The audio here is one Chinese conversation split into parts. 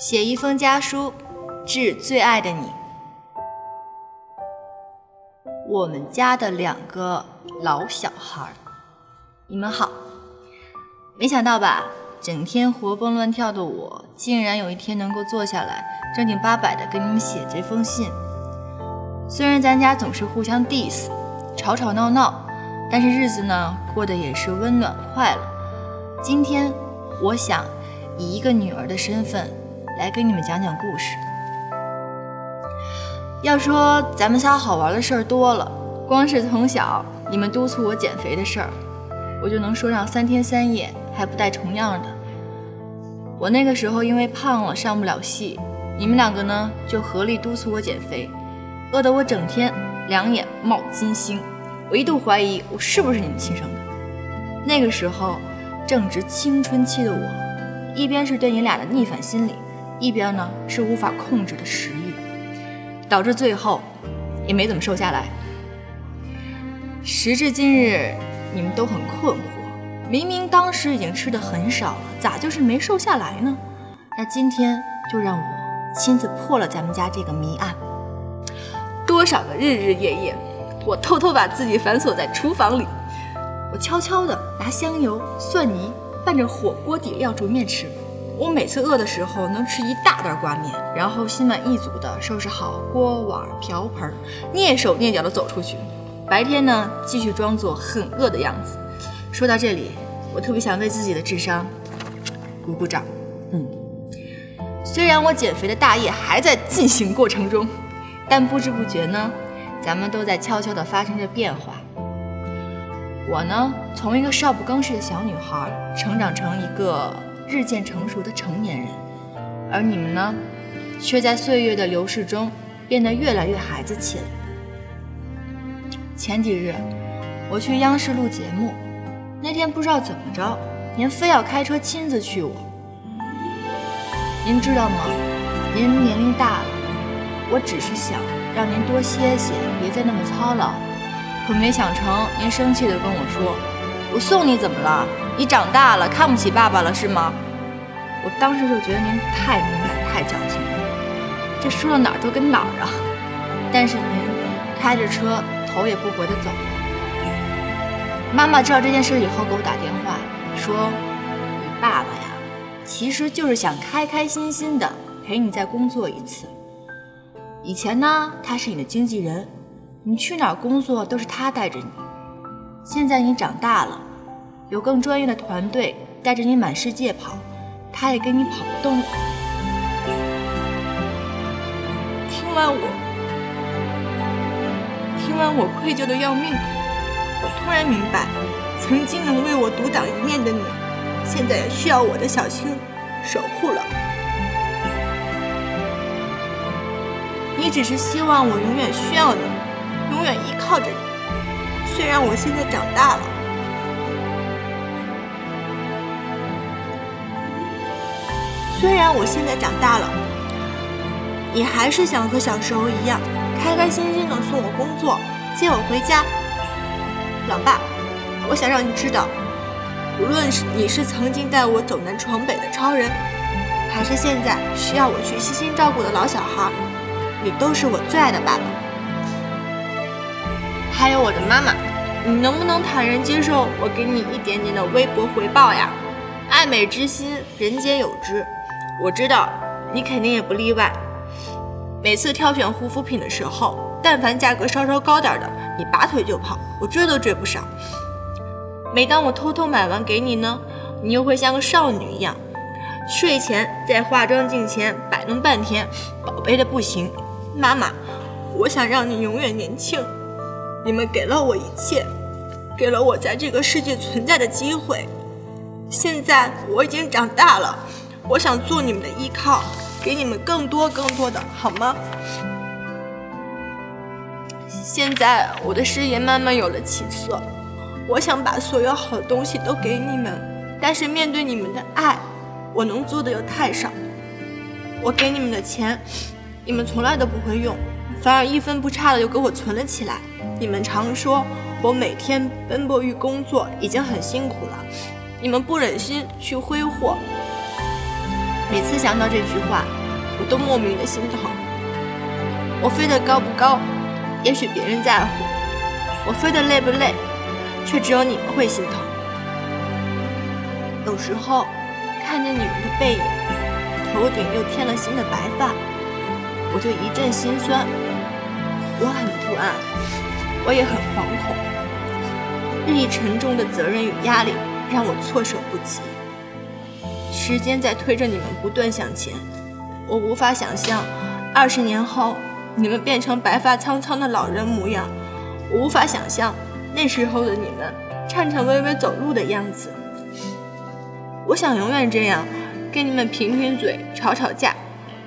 写一封家书，致最爱的你。我们家的两个老小孩，你们好。没想到吧，整天活蹦乱跳的我，竟然有一天能够坐下来，正经八百的跟你们写这封信。虽然咱家总是互相 diss，吵吵闹闹，但是日子呢，过得也是温暖快乐。今天，我想以一个女儿的身份来跟你们讲讲故事。要说咱们仨好玩的事儿多了，光是从小你们督促我减肥的事儿，我就能说上三天三夜还不带重样的。我那个时候因为胖了上不了戏，你们两个呢就合力督促我减肥，饿得我整天两眼冒金星，我一度怀疑我是不是你们亲生的。那个时候正值青春期的我，一边是对你俩的逆反心理，一边呢是无法控制的食欲。导致最后也没怎么瘦下来。时至今日，你们都很困惑，明明当时已经吃的很少了，咋就是没瘦下来呢？那今天就让我亲自破了咱们家这个谜案。多少个日日夜夜，我偷偷把自己反锁在厨房里，我悄悄的拿香油、蒜泥拌着火锅底料煮面吃。我每次饿的时候能吃一大袋挂面，然后心满意足地收拾好锅碗瓢盆，蹑手蹑脚地走出去。白天呢，继续装作很饿的样子。说到这里，我特别想为自己的智商鼓鼓掌。嗯，虽然我减肥的大业还在进行过程中，但不知不觉呢，咱们都在悄悄地发生着变化。我呢，从一个少不更事的小女孩，成长成一个。日渐成熟的成年人，而你们呢，却在岁月的流逝中变得越来越孩子气了。前几日我去央视录节目，那天不知道怎么着，您非要开车亲自去我。您知道吗？您年龄大了，我只是想让您多歇歇，别再那么操劳。可没想成，您生气地跟我说：“我送你怎么了？”你长大了，看不起爸爸了是吗？我当时就觉得您太敏感、太矫情了，这说到哪儿都跟哪儿啊！但是您开着车头也不回的走了。妈妈知道这件事以后给我打电话说：“你爸爸呀，其实就是想开开心心的陪你再工作一次。以前呢，他是你的经纪人，你去哪儿工作都是他带着你。现在你长大了。”有更专业的团队带着你满世界跑，他也跟你跑不动了。听完我，听完我愧疚的要命。我突然明白，曾经能为我独挡一面的你，现在也需要我的小青守护了。你只是希望我永远需要你，永远依靠着你。虽然我现在长大了。虽然我现在长大了，你还是想和小时候一样，开开心心的送我工作，接我回家。老爸，我想让你知道，无论是你是曾经带我走南闯北的超人，还是现在需要我去悉心照顾的老小孩，你都是我最爱的爸爸。还有我的妈妈，你能不能坦然接受我给你一点点的微薄回报呀？爱美之心，人皆有之。我知道你肯定也不例外。每次挑选护肤品的时候，但凡价格稍稍高点的，你拔腿就跑，我追都追不上。每当我偷偷买完给你呢，你又会像个少女一样，睡前在化妆镜前摆弄半天，宝贝的不行。妈妈，我想让你永远年轻。你们给了我一切，给了我在这个世界存在的机会。现在我已经长大了。我想做你们的依靠，给你们更多更多的，好吗？现在我的事业慢慢有了起色，我想把所有好东西都给你们，但是面对你们的爱，我能做的又太少。我给你们的钱，你们从来都不会用，反而一分不差的又给我存了起来。你们常说我每天奔波于工作已经很辛苦了，你们不忍心去挥霍。每次想到这句话，我都莫名的心疼。我飞得高不高，也许别人在乎；我飞得累不累，却只有你们会心疼。有时候看见你们的背影，头顶又添了新的白发，我就一阵心酸。我很不安，我也很惶恐。日益沉重的责任与压力让我措手不及。时间在推着你们不断向前，我无法想象二十年后。你们变成白发苍苍的老人模样，我无法想象那时候的你们颤颤巍巍走路的样子。我想永远这样，跟你们贫贫嘴、吵吵架，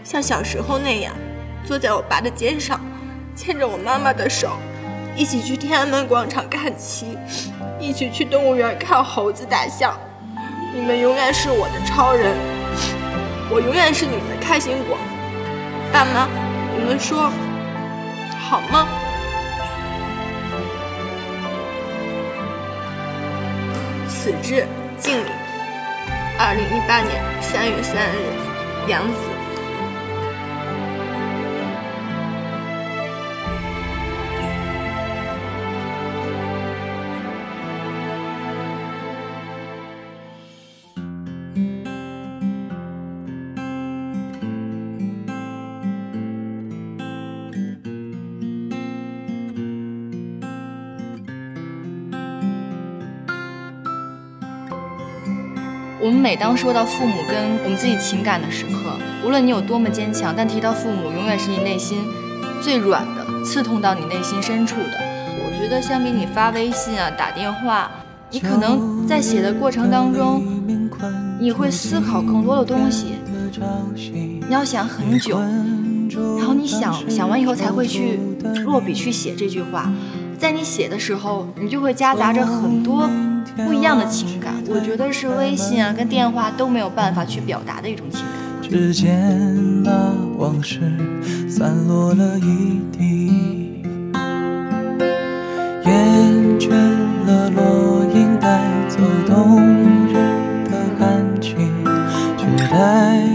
像小时候那样，坐在我爸的肩上，牵着我妈妈的手，一起去天安门广场看旗，一起去动物园看猴子、大象。你们永远是我的超人，我永远是你们的开心果。爸妈。你们说好吗？此致敬礼。二零一八年三月三日，杨子。我们每当说到父母跟我们自己情感的时刻，无论你有多么坚强，但提到父母，永远是你内心最软的，刺痛到你内心深处的。我觉得相比你发微信啊、打电话，你可能在写的过程当中，你会思考更多的东西，你要想很久，然后你想想完以后才会去落笔去写这句话。在你写的时候，你就会夹杂着很多。不一样的情感，我觉得是微信啊跟电话都没有办法去表达的一种情感。只见那往事散落了一地，厌倦了落英带走冬日的寒气，却带。